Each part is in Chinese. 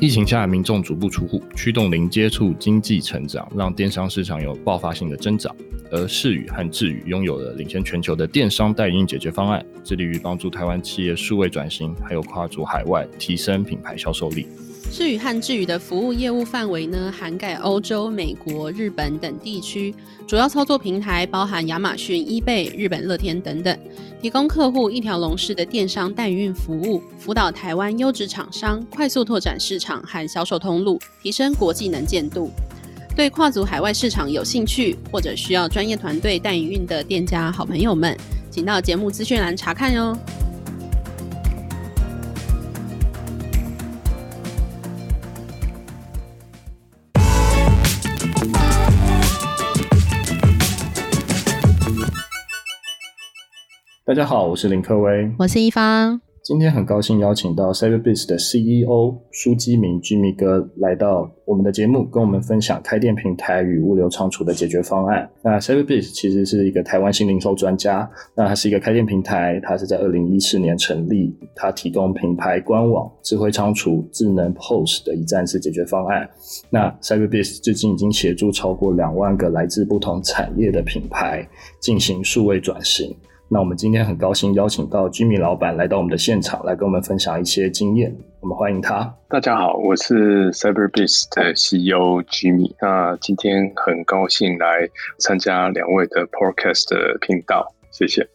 疫情下，民众足不出户，驱动零接触经济成长，让电商市场有爆发性的增长。而视宇和智宇拥有了领先全球的电商代运营解决方案，致力于帮助台湾企业数位转型，还有跨足海外，提升品牌销售力。智宇和智宇的服务业务范围呢，涵盖欧洲、美国、日本等地区，主要操作平台包含亚马逊、eBay、日本乐天等等，提供客户一条龙式的电商代运服务，辅导台湾优质厂商快速拓展市场和销售通路，提升国际能见度。对跨足海外市场有兴趣或者需要专业团队代运的店家好朋友们，请到节目资讯栏查看哟。大家好，我是林克威，我是一方。今天很高兴邀请到 Cyberbiz 的 CEO 舒基明 Jimmy 哥来到我们的节目，跟我们分享开店平台与物流仓储的解决方案。那 Cyberbiz 其实是一个台湾新零售专家，那它是一个开店平台，它是在二零一四年成立，它提供品牌官网、智慧仓储、智能 POS 的一站式解决方案。那 Cyberbiz 至今已经协助超过两万个来自不同产业的品牌进行数位转型。那我们今天很高兴邀请到 Jimmy 老板来到我们的现场，来跟我们分享一些经验。我们欢迎他。大家好，我是 CyberBeast 的 CEO Jimmy。那今天很高兴来参加两位的 Podcast 的频道，谢谢。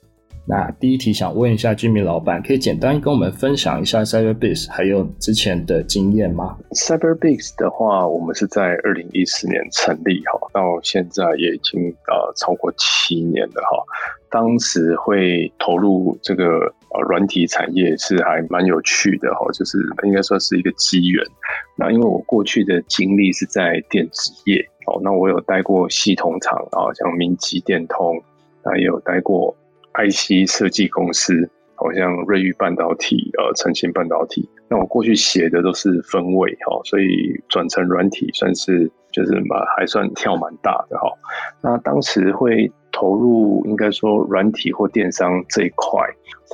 那第一题想问一下 Jimmy 老板，可以简单跟我们分享一下 CyberBeast 还有之前的经验吗？CyberBeast 的话，我们是在二零一四年成立哈，到现在也已经呃超过七年了哈。当时会投入这个呃软体产业是还蛮有趣的哈，就是应该说是一个机缘。那因为我过去的经历是在电子业哦，那我有待过系统厂啊，像明基电通，那也有待过。IC 设计公司，好像瑞昱半导体、呃，成芯半导体。那我过去写的都是分位哈，所以转成软体算是就是蛮还算跳蛮大的哈。那当时会投入应该说软体或电商这一块，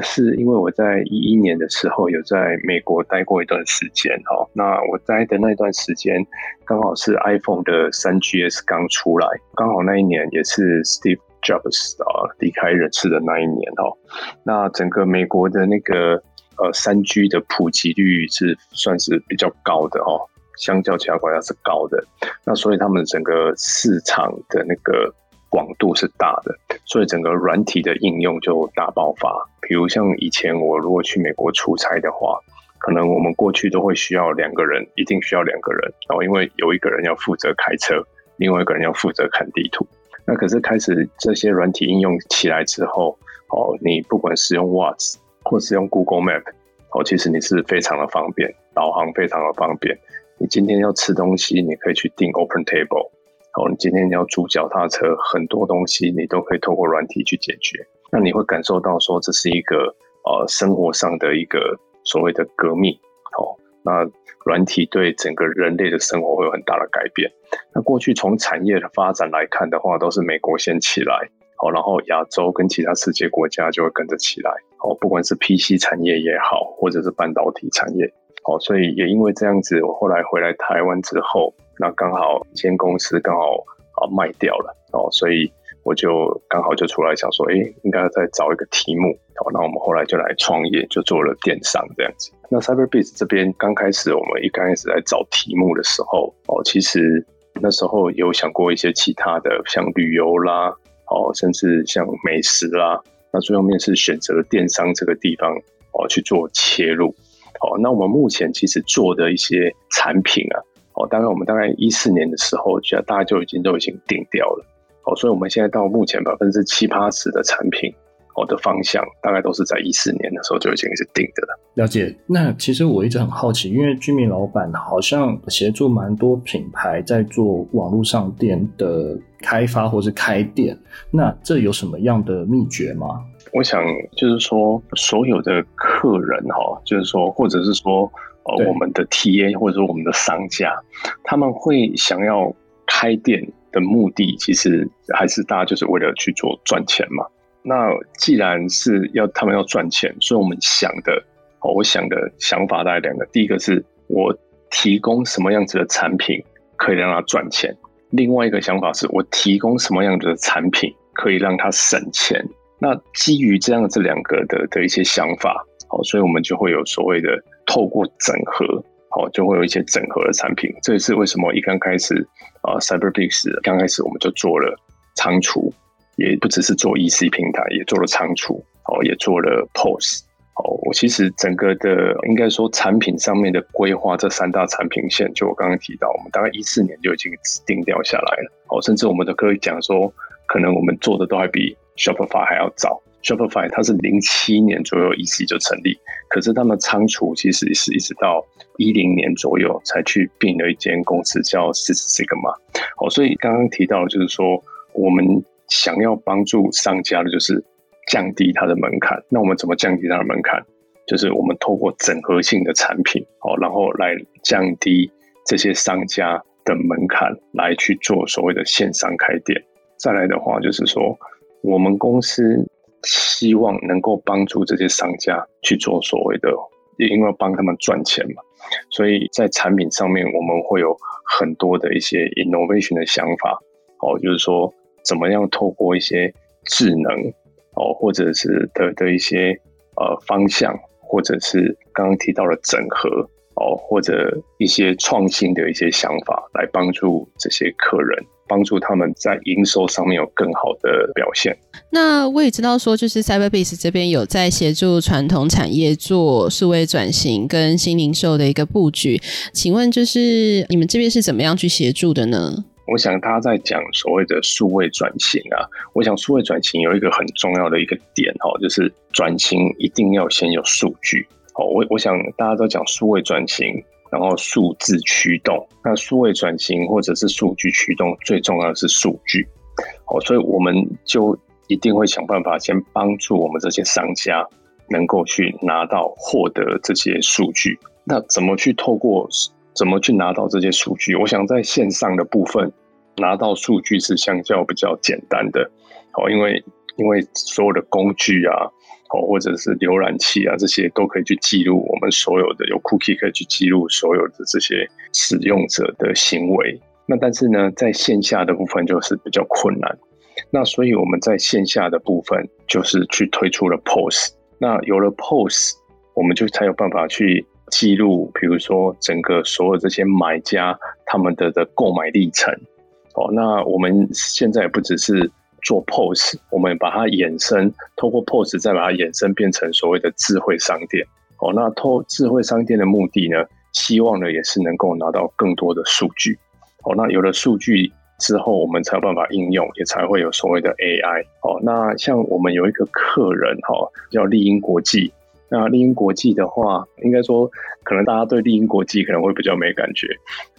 是因为我在一一年的时候有在美国待过一段时间哈。那我待的那段时间刚好是 iPhone 的三 GS 刚出来，刚好那一年也是 Steve。Jobs 啊，离开人世的那一年哦，那整个美国的那个呃三 G 的普及率是算是比较高的哦，相较其他国家是高的。那所以他们整个市场的那个广度是大的，所以整个软体的应用就大爆发。比如像以前我如果去美国出差的话，可能我们过去都会需要两个人，一定需要两个人然后，因为有一个人要负责开车，另外一个人要负责看地图。那可是开始这些软体应用起来之后，哦，你不管使用 Waze 或是用 Google Map，哦，其实你是非常的方便，导航非常的方便。你今天要吃东西，你可以去订 Open Table，哦，你今天要租脚踏车，很多东西你都可以透过软体去解决。那你会感受到说，这是一个呃生活上的一个所谓的革命，哦，那。软体对整个人类的生活会有很大的改变。那过去从产业的发展来看的话，都是美国先起来，好，然后亚洲跟其他世界国家就会跟着起来，好，不管是 PC 产业也好，或者是半导体产业，好，所以也因为这样子，我后来回来台湾之后，那刚好一间公司刚好啊卖掉了，哦，所以。我就刚好就出来想说，哎，应该再找一个题目，好，那我们后来就来创业，就做了电商这样子。那 Cyberbiz 这边刚开始，我们一开始在找题目的时候，哦，其实那时候有想过一些其他的，像旅游啦，哦，甚至像美食啦，那最后面是选择了电商这个地方，哦，去做切入。哦，那我们目前其实做的一些产品啊，哦，大概我们大概一四年的时候，其实大家就已经都已经定掉了。哦，所以我们现在到目前百分之七八十的产品，哦的方向，大概都是在一四年的时候就已经是定的了。了解。那其实我一直很好奇，因为 Jimmy 老板好像协助蛮多品牌在做网络上店的开发或是开店，那这有什么样的秘诀吗？我想就是说，所有的客人哈，就是说，或者是说，呃，我们的 TA 或者说我们的商家，他们会想要开店。的目的其实还是大家就是为了去做赚钱嘛。那既然是要他们要赚钱，所以我们想的，哦，我想的想法大概两个。第一个是我提供什么样子的产品可以让他赚钱，另外一个想法是我提供什么样子的产品可以让他省钱。那基于这样这两个的的一些想法，好，所以我们就会有所谓的透过整合，好，就会有一些整合的产品。这也是为什么一刚开始啊，Cyberbiz 刚开始我们就做了仓储，也不只是做 EC 平台，也做了仓储，哦，也做了 POS。哦，我其实整个的应该说产品上面的规划，这三大产品线，就我刚刚提到，我们大概一四年就已经定掉下来了。哦，甚至我们都可以讲说，可能我们做的都还比 Shopify 还要早。Shopify 它是零七年左右 EC 就成立，可是他们仓储其实是一直到一零年左右才去并了一间公司叫 Six Sigma。哦，所以刚刚提到就是说，我们想要帮助商家的就是。降低它的门槛，那我们怎么降低它的门槛？就是我们透过整合性的产品，哦，然后来降低这些商家的门槛，来去做所谓的线上开店。再来的话，就是说我们公司希望能够帮助这些商家去做所谓的，因为帮他们赚钱嘛，所以在产品上面我们会有很多的一些 innovation 的想法，哦，就是说怎么样透过一些智能。哦，或者是的的一些呃方向，或者是刚刚提到的整合哦，或者一些创新的一些想法，来帮助这些客人，帮助他们在营收上面有更好的表现。那我也知道说，就是 Cyberbiz 这边有在协助传统产业做数位转型跟新零售的一个布局，请问就是你们这边是怎么样去协助的呢？我想他在讲所谓的数位转型啊，我想数位转型有一个很重要的一个点哈，就是转型一定要先有数据。哦，我我想大家都讲数位转型，然后数字驱动，那数位转型或者是数据驱动，最重要的是数据。好，所以我们就一定会想办法先帮助我们这些商家能够去拿到获得这些数据。那怎么去透过？怎么去拿到这些数据？我想在线上的部分拿到数据是相较比较简单的，好，因为因为所有的工具啊，哦，或者是浏览器啊，这些都可以去记录我们所有的有 cookie 可以去记录所有的这些使用者的行为。那但是呢，在线下的部分就是比较困难。那所以我们在线下的部分就是去推出了 POS。那有了 POS，我们就才有办法去。记录，比如说整个所有这些买家他们的的购买历程，哦，那我们现在不只是做 POS，我们把它衍生，透过 POS 再把它衍生变成所谓的智慧商店，哦，那透智慧商店的目的呢，希望呢也是能够拿到更多的数据，哦，那有了数据之后，我们才有办法应用，也才会有所谓的 AI，哦，那像我们有一个客人哈，叫丽英国际。那丽英国际的话，应该说，可能大家对丽英国际可能会比较没感觉。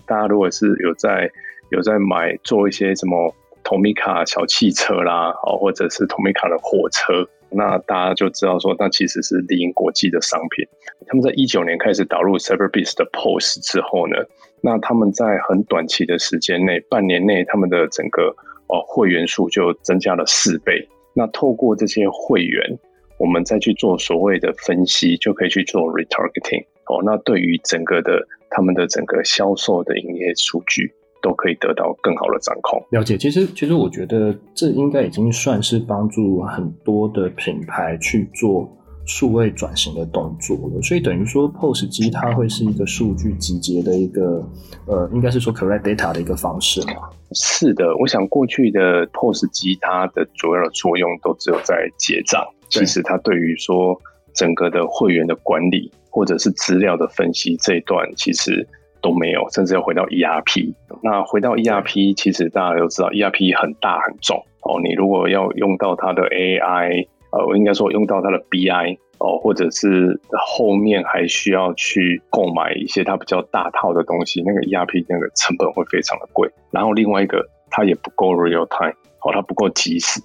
大家如果是有在有在买做一些什么 Tomica 小汽车啦，哦，或者是 Tomica 的火车，那大家就知道说，那其实是丽英国际的商品。他们在一九年开始导入 Cyberbiz 的 POS 之后呢，那他们在很短期的时间内，半年内，他们的整个哦会员数就增加了四倍。那透过这些会员。我们再去做所谓的分析，就可以去做 retargeting 哦。那对于整个的他们的整个销售的营业数据，都可以得到更好的掌控。了解，其实其实我觉得这应该已经算是帮助很多的品牌去做数位转型的动作了。所以等于说，POS 机它会是一个数据集结的一个呃，应该是说 collect data 的一个方式嘛？是的，我想过去的 POS 机它的主要的作用都只有在结账。其实它对于说整个的会员的管理或者是资料的分析这一段其实都没有，甚至要回到 ERP。那回到 ERP，其实大家都知道 ERP 很大很重哦。你如果要用到它的 AI，呃，我应该说用到它的 BI 哦，或者是后面还需要去购买一些它比较大套的东西，那个 ERP 那个成本会非常的贵。然后另外一个，它也不够 real time，哦，它不够及时。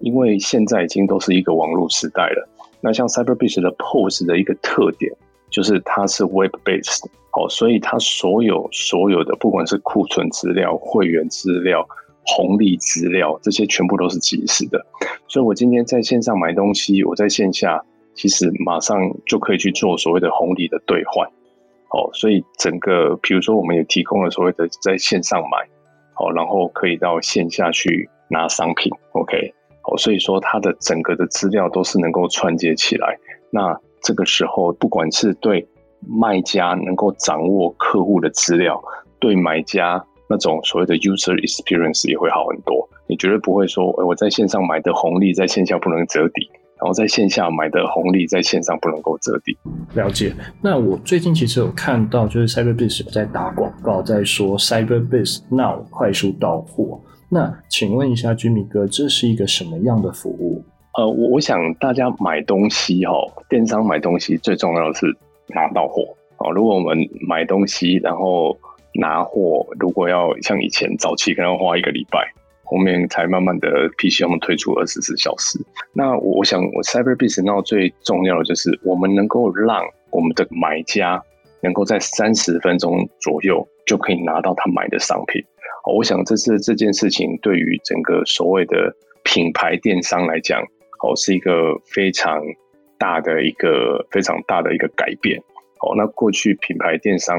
因为现在已经都是一个网络时代了，那像 Cyberbiz 的 POS 的一个特点就是它是 Web based，哦，所以它所有所有的不管是库存资料、会员资料、红利资料，这些全部都是即时的。所以我今天在线上买东西，我在线下其实马上就可以去做所谓的红利的兑换。哦，所以整个比如说我们也提供了所谓的在线上买，哦，然后可以到线下去拿商品，OK，哦，所以说它的整个的资料都是能够串接起来。那这个时候，不管是对卖家能够掌握客户的资料，对买家那种所谓的 user experience 也会好很多。你绝对不会说，我在线上买的红利在线下不能折抵。然后在线下买的红利，在线上不能够折抵。了解。那我最近其实有看到，就是 Cyberbiz 有在打广告，在说 Cyberbiz Now 快速到货。那请问一下，Jimmy 哥，这是一个什么样的服务？呃，我我想大家买东西哈，电商买东西最重要的是拿到货。哦，如果我们买东西，然后拿货，如果要像以前早期可能要花一个礼拜。后面才慢慢的 PC 我们推出二十四小时。那我想，我 Cyberbiz Now 最重要的就是我们能够让我们的买家能够在三十分钟左右就可以拿到他买的商品。我想这是这件事情对于整个所谓的品牌电商来讲，哦，是一个非常大的一个非常大的一个改变。哦，那过去品牌电商，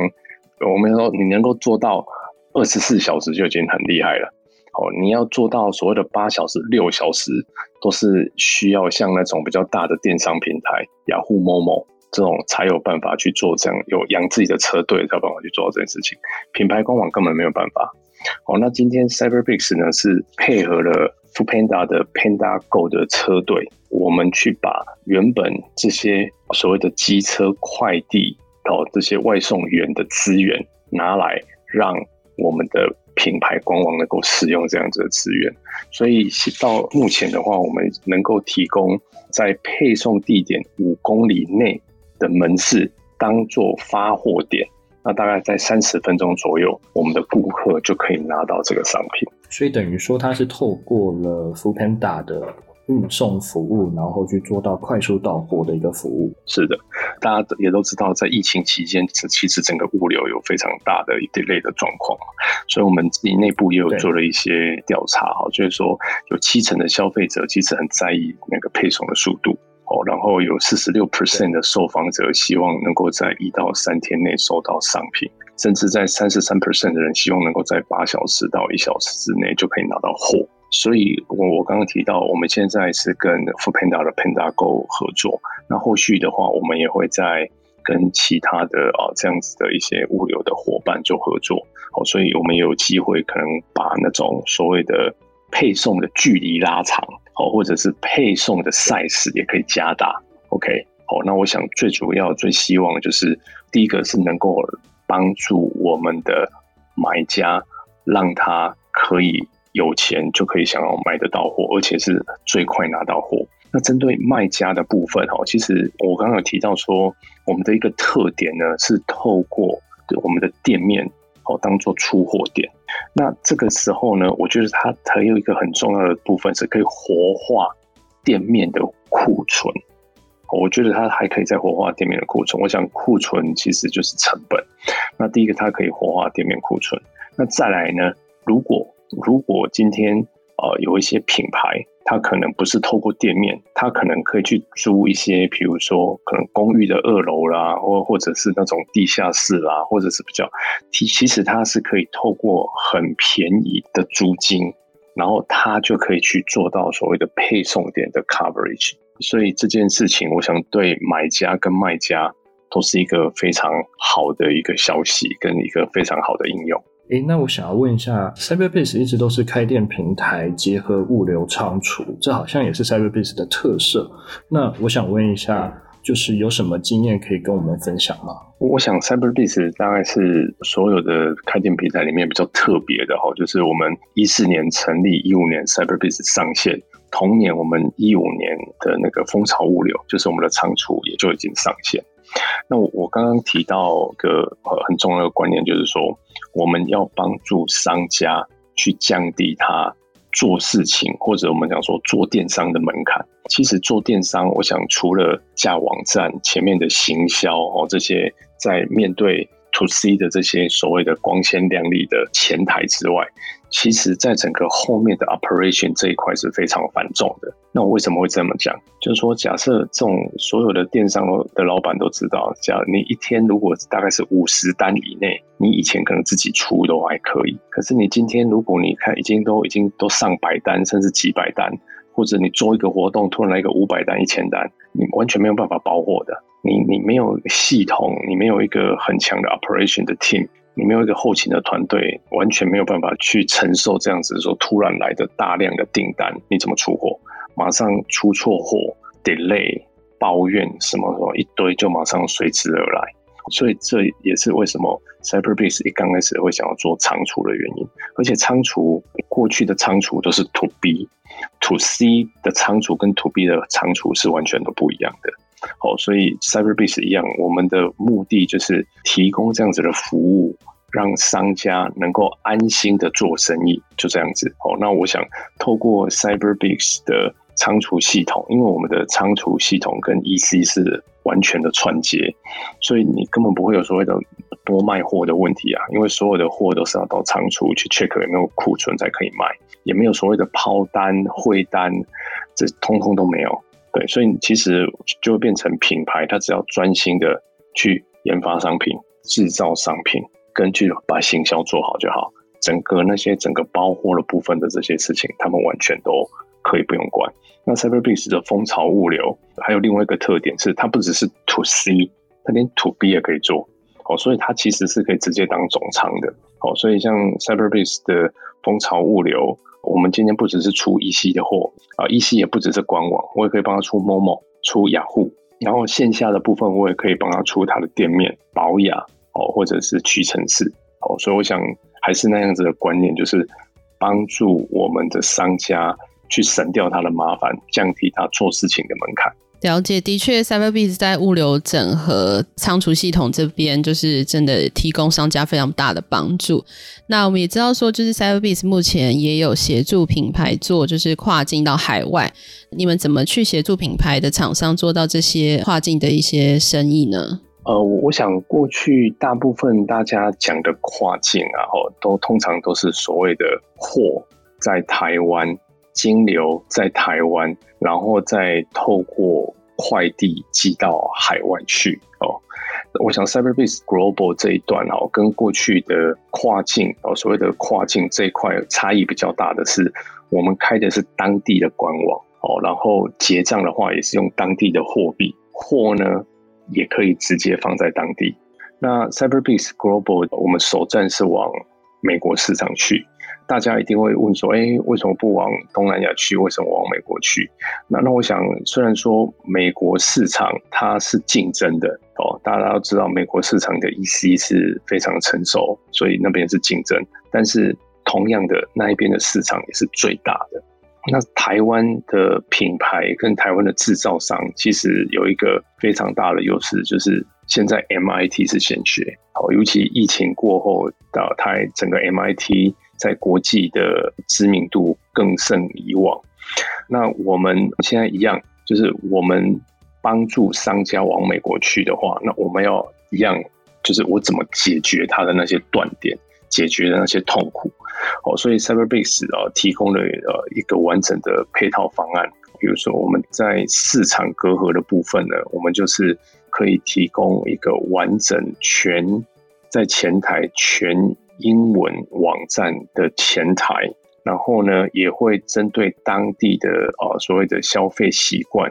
我们说你能够做到二十四小时就已经很厉害了。哦，你要做到所谓的八小时、六小时，都是需要像那种比较大的电商平台，雅虎、某某这种才有办法去做这样，有养自己的车队才有办法去做到这件事情。品牌官网根本没有办法。哦，那今天 Cyberbiz 呢是配合了 f o o p a n d a 的 Panda Go 的车队，我们去把原本这些所谓的机车快递哦这些外送员的资源拿来让我们的。品牌官网能够使用这样子的资源，所以到目前的话，我们能够提供在配送地点五公里内的门市当做发货点，那大概在三十分钟左右，我们的顾客就可以拿到这个商品。所以等于说，它是透过了 Foodpanda 的。运送服务，然后去做到快速到货的一个服务。是的，大家也都知道，在疫情期间，其实整个物流有非常大的一类的状况，所以我们自己内部也有做了一些调查哈，就是说有七成的消费者其实很在意那个配送的速度哦，然后有四十六 percent 的受访者希望能够在一到三天内收到商品，甚至在三十三 percent 的人希望能够在八小时到一小时之内就可以拿到货。所以，我我刚刚提到，我们现在是跟 Foodpanda 的 Panda Go 合作。那后续的话，我们也会在跟其他的啊这样子的一些物流的伙伴做合作。好，所以我们也有机会可能把那种所谓的配送的距离拉长，好，或者是配送的 size 也可以加大。OK，好，那我想最主要、最希望就是第一个是能够帮助我们的买家，让他可以。有钱就可以想要买得到货，而且是最快拿到货。那针对卖家的部分哈，其实我刚刚有提到说，我们的一个特点呢是透过我们的店面哦当做出货点。那这个时候呢，我觉得它还有一个很重要的部分是可以活化店面的库存。我觉得它还可以再活化店面的库存。我想库存其实就是成本。那第一个它可以活化店面库存。那再来呢，如果如果今天呃有一些品牌，它可能不是透过店面，它可能可以去租一些，比如说可能公寓的二楼啦，或或者是那种地下室啦，或者是比较，其其实它是可以透过很便宜的租金，然后它就可以去做到所谓的配送点的 coverage。所以这件事情，我想对买家跟卖家都是一个非常好的一个消息，跟一个非常好的应用。诶，那我想要问一下，CyberBase 一直都是开店平台结合物流仓储，这好像也是 CyberBase 的特色。那我想问一下，就是有什么经验可以跟我们分享吗？我想 CyberBase 大概是所有的开店平台里面比较特别的哈，就是我们一四年成立，一五年 CyberBase 上线，同年我们一五年的那个蜂巢物流，就是我们的仓储也就已经上线。那我我刚刚提到一个呃很重要的观念，就是说我们要帮助商家去降低他做事情，或者我们讲说做电商的门槛。其实做电商，我想除了架网站前面的行销哦这些，在面对 to C 的这些所谓的光鲜亮丽的前台之外，其实在整个后面的 operation 这一块是非常繁重的。那我为什么会这么讲？就是说，假设这种所有的电商的老板都知道，假如你一天如果大概是五十单以内，你以前可能自己出都还可以。可是你今天如果你看已经都已经都上百单，甚至几百单，或者你做一个活动突然来一个五百单、一千单，你完全没有办法包货的。你你没有系统，你没有一个很强的 operation 的 team。你没有一个后勤的团队，完全没有办法去承受这样子说突然来的大量的订单，你怎么出货？马上出错货，delay，抱怨什么什么一堆，就马上随之而来。所以这也是为什么 CyberBase 一刚开始会想要做仓储的原因。而且仓储过去的仓储都是 To B，To C 的仓储跟 To B 的仓储是完全都不一样的。好，所以 Cyberbiz 一样，我们的目的就是提供这样子的服务，让商家能够安心的做生意，就这样子。好，那我想透过 Cyberbiz 的仓储系统，因为我们的仓储系统跟 EC 是完全的串接，所以你根本不会有所谓的多卖货的问题啊，因为所有的货都是要到仓储去 check 有没有库存才可以卖，也没有所谓的抛单、汇单，这通通都没有。对，所以其实就会变成品牌，它只要专心的去研发商品、制造商品，根据把行销做好就好。整个那些整个包货的部分的这些事情，他们完全都可以不用管。那 c y b e r b e s 的蜂巢物流还有另外一个特点是，它不只是 To C，它连 To B 也可以做。哦，所以它其实是可以直接当总仓的。哦，所以像 CyberBase 的蜂巢物流。我们今天不只是出 EC 的货啊，EC 也不只是官网，我也可以帮他出 Momo、出雅虎，然后线下的部分我也可以帮他出他的店面、宝雅哦，或者是屈臣氏哦，所以我想还是那样子的观念，就是帮助我们的商家去省掉他的麻烦，降低他做事情的门槛。了解，的确，Cyberbiz 在物流整合仓储系统这边，就是真的提供商家非常大的帮助。那我们也知道说，就是 Cyberbiz 目前也有协助品牌做，就是跨境到海外。你们怎么去协助品牌的厂商做到这些跨境的一些生意呢？呃，我想过去大部分大家讲的跨境啊，吼，都通常都是所谓的货在台湾。金流在台湾，然后再透过快递寄到海外去哦。我想 Cyberbiz Global 这一段哦，跟过去的跨境哦，所谓的跨境这一块差异比较大的是，我们开的是当地的官网哦，然后结账的话也是用当地的货币，货呢也可以直接放在当地。那 Cyberbiz Global 我们首站是往美国市场去。大家一定会问说：“哎，为什么不往东南亚去？为什么往美国去？”那那我想，虽然说美国市场它是竞争的哦，大家都知道美国市场的 EC 是非常成熟，所以那边是竞争。但是同样的，那一边的市场也是最大的。那台湾的品牌跟台湾的制造商其实有一个非常大的优势，就是现在 MIT 是先学哦，尤其疫情过后到台整个 MIT。在国际的知名度更胜以往。那我们现在一样，就是我们帮助商家往美国去的话，那我们要一样，就是我怎么解决他的那些断点，解决的那些痛苦。哦，所以 Cyberbiz 啊提供了呃一个完整的配套方案。比如说我们在市场隔阂的部分呢，我们就是可以提供一个完整全在前台全。英文网站的前台，然后呢，也会针对当地的呃所谓的消费习惯，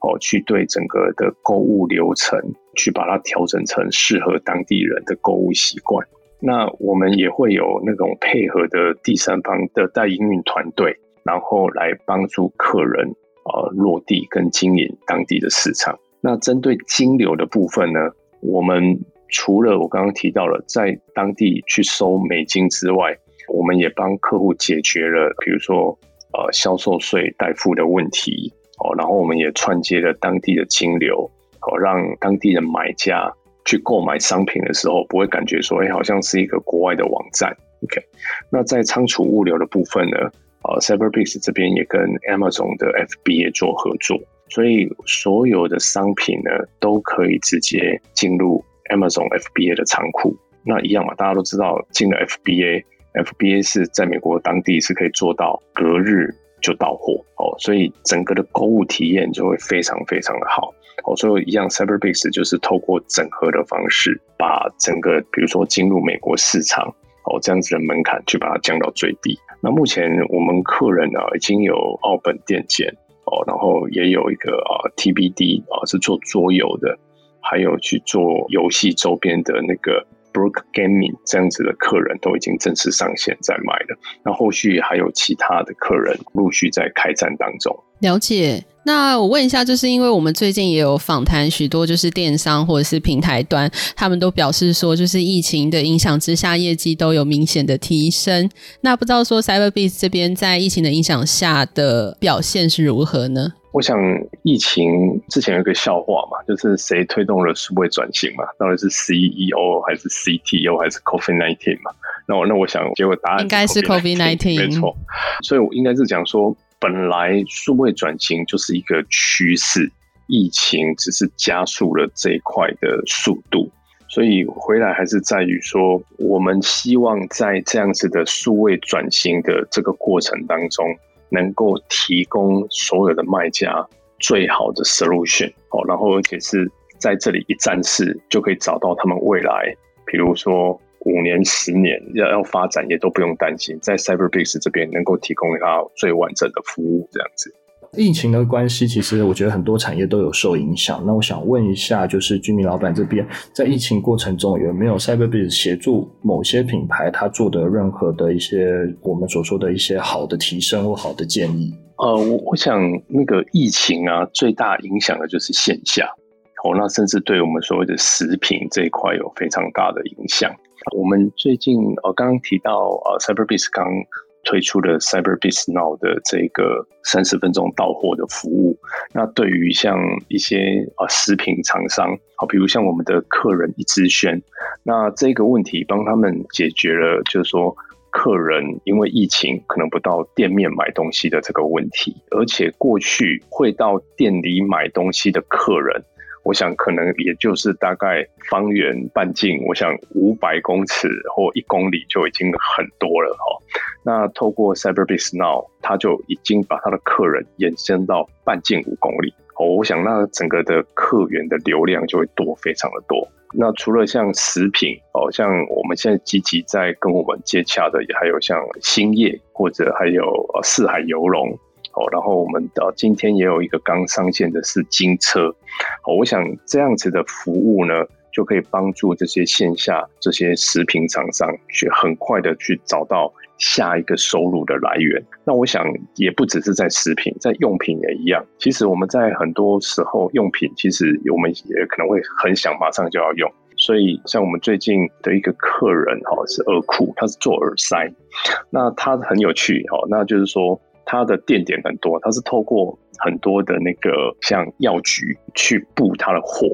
哦，去对整个的购物流程去把它调整成适合当地人的购物习惯。那我们也会有那种配合的第三方的代营运团队，然后来帮助客人呃落地跟经营当地的市场。那针对金流的部分呢，我们。除了我刚刚提到了在当地去收美金之外，我们也帮客户解决了，比如说呃销售税代付的问题哦，然后我们也串接了当地的金流哦，让当地的买家去购买商品的时候不会感觉说，哎，好像是一个国外的网站。OK，那在仓储物流的部分呢，呃，Cyberbiz 这边也跟 Amazon 的 FBA 做合作，所以所有的商品呢都可以直接进入。Amazon FBA 的仓库，那一样嘛，大家都知道进了 FBA，FBA 是在美国当地是可以做到隔日就到货哦，所以整个的购物体验就会非常非常的好哦。所以一样，Cyberbiz 就是透过整合的方式，把整个比如说进入美国市场哦这样子的门槛去把它降到最低。那目前我们客人呢已经有澳本电建哦，然后也有一个啊 TBD 啊是做桌游的，还有去做游戏周边的那个。Brook Gaming 这样子的客人都已经正式上线在卖了，那后续还有其他的客人陆续在开战当中。了解。那我问一下，就是因为我们最近也有访谈许多就是电商或者是平台端，他们都表示说，就是疫情的影响之下，业绩都有明显的提升。那不知道说 Cyberbees 这边在疫情的影响下的表现是如何呢？我想疫情之前有一个笑话嘛，就是谁推动了数位转型嘛？到底是 CEO 还是 CTO 还是 COVID-19 嘛？那我那我想结果答案应该是 COVID-19, 应该是 COVID-19，没错。所以我应该是讲说，本来数位转型就是一个趋势，疫情只是加速了这一块的速度。所以回来还是在于说，我们希望在这样子的数位转型的这个过程当中。能够提供所有的卖家最好的 solution 哦，然后而且是在这里一站式就可以找到他们未来，比如说五年、十年要要发展也都不用担心，在 Cyberbase 这边能够提供他最完整的服务，这样子。疫情的关系，其实我觉得很多产业都有受影响。那我想问一下，就是居民老板这边，在疫情过程中有没有 Cyberbase 协助某些品牌他做的任何的一些我们所说的一些好的提升或好的建议？呃，我我想那个疫情啊，最大影响的就是线下哦，那甚至对我们所谓的食品这一块有非常大的影响。我们最近呃刚刚提到呃 Cyberbis 刚。推出了 Cyberbiz Now 的这个三十分钟到货的服务。那对于像一些啊食品厂商，好，比如像我们的客人一之轩，那这个问题帮他们解决了，就是说客人因为疫情可能不到店面买东西的这个问题，而且过去会到店里买东西的客人。我想可能也就是大概方圆半径，我想五百公尺或一公里就已经很多了哈。那透过 Cyberbiz Now，它就已经把它的客人延伸到半径五公里哦。我想那整个的客源的流量就会多，非常的多。那除了像食品哦，像我们现在积极在跟我们接洽的，也还有像兴业或者还有呃四海游龙。哦，然后我们的今天也有一个刚上线的是金车，哦，我想这样子的服务呢，就可以帮助这些线下这些食品厂商去很快的去找到下一个收入的来源。那我想也不只是在食品，在用品也一样。其实我们在很多时候用品，其实我们也可能会很想马上就要用。所以像我们最近的一个客人哈，是耳库，他是做耳塞，那他很有趣哈，那就是说。它的店点很多，它是透过很多的那个像药局去布它的货。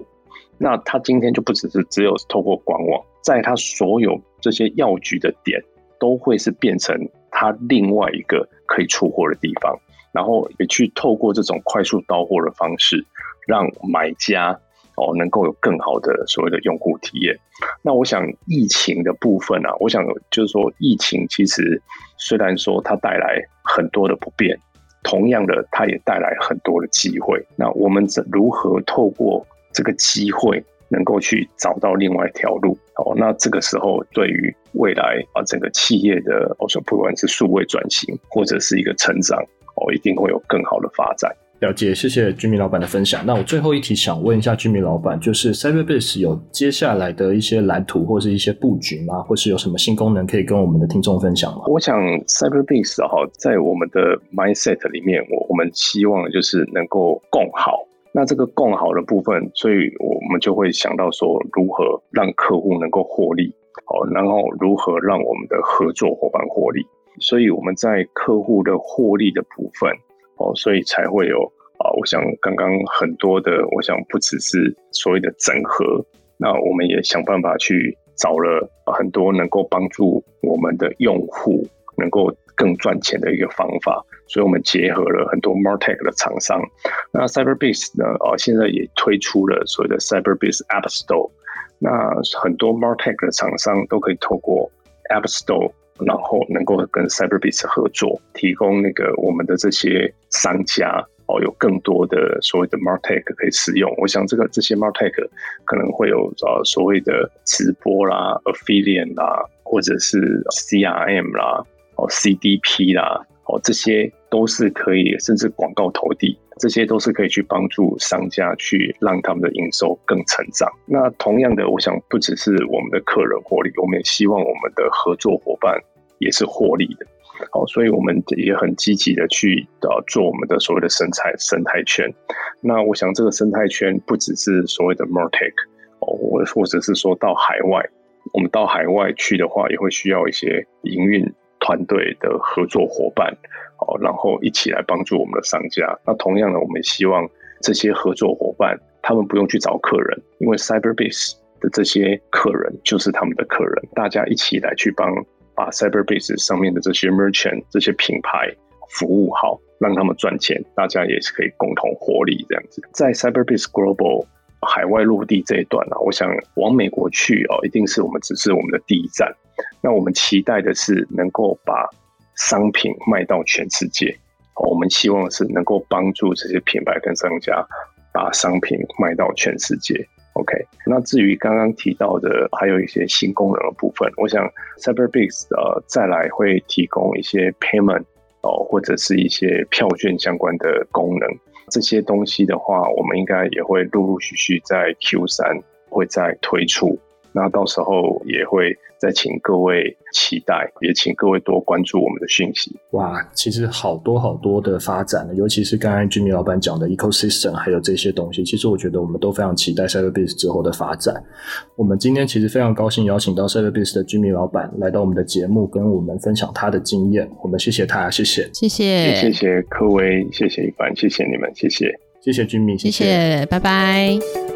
那它今天就不只是只有透过官网，在它所有这些药局的点，都会是变成它另外一个可以出货的地方。然后也去透过这种快速到货的方式，让买家哦能够有更好的所谓的用户体验。那我想疫情的部分啊，我想就是说疫情其实虽然说它带来很多的不便，同样的，它也带来很多的机会。那我们怎如何透过这个机会，能够去找到另外一条路？哦，那这个时候对于未来啊，整个企业的，我说不管是数位转型或者是一个成长，哦，一定会有更好的发展。了解，谢谢居民老板的分享。那我最后一题想问一下居民老板，就是 Cyberbiz 有接下来的一些蓝图或是一些布局吗？或是有什么新功能可以跟我们的听众分享吗？我想 Cyberbiz 哈，在我们的 mindset 里面，我我们希望就是能够共好。那这个共好的部分，所以我们就会想到说，如何让客户能够获利，好，然后如何让我们的合作伙伴获利。所以我们在客户的获利的部分。哦，所以才会有啊！我想刚刚很多的，我想不只是所谓的整合，那我们也想办法去找了很多能够帮助我们的用户能够更赚钱的一个方法。所以我们结合了很多 MarTech 的厂商。那 CyberBase 呢？啊，现在也推出了所谓的 CyberBase App Store。那很多 MarTech 的厂商都可以透过 App Store 然后能够跟 Cyberbis 合作，提供那个我们的这些商家哦，有更多的所谓的 MarTech 可以使用。我想这个这些 MarTech 可能会有呃所谓的直播啦、Affiliate 啦，或者是 CRM 啦、哦 CDP 啦，哦这些都是可以，甚至广告投递。这些都是可以去帮助商家去让他们的营收更成长。那同样的，我想不只是我们的客人获利，我们也希望我们的合作伙伴也是获利的。好，所以我们也很积极的去呃做我们的所谓的生态生态圈。那我想这个生态圈不只是所谓的 MarTech 哦，或或者是说到海外，我们到海外去的话，也会需要一些营运团队的合作伙伴。好，然后一起来帮助我们的商家。那同样的，我们也希望这些合作伙伴，他们不用去找客人，因为 CyberBase 的这些客人就是他们的客人。大家一起来去帮把 CyberBase 上面的这些 merchant 这些品牌服务好，让他们赚钱，大家也是可以共同获利这样子。在 CyberBase Global 海外落地这一段呢，我想往美国去哦，一定是我们只是我们的第一站。那我们期待的是能够把商品卖到全世界，我们希望是能够帮助这些品牌跟商家把商品卖到全世界。OK，那至于刚刚提到的还有一些新功能的部分，我想 Cyberbis 呃再来会提供一些 payment 哦或者是一些票券相关的功能，这些东西的话，我们应该也会陆陆续续在 Q 三会再推出。那到时候也会再请各位期待，也请各位多关注我们的讯息。哇，其实好多好多的发展，尤其是刚才 Jimmy 老板讲的 ecosystem，还有这些东西，其实我觉得我们都非常期待 Cyberbiz 之后的发展。我们今天其实非常高兴邀请到 Cyberbiz 的 Jimmy 老板来到我们的节目，跟我们分享他的经验。我们谢谢他，谢谢，谢谢，谢谢各位，谢谢一帆，谢谢你们，谢谢，谢谢 Jimmy，谢谢，谢谢，拜拜。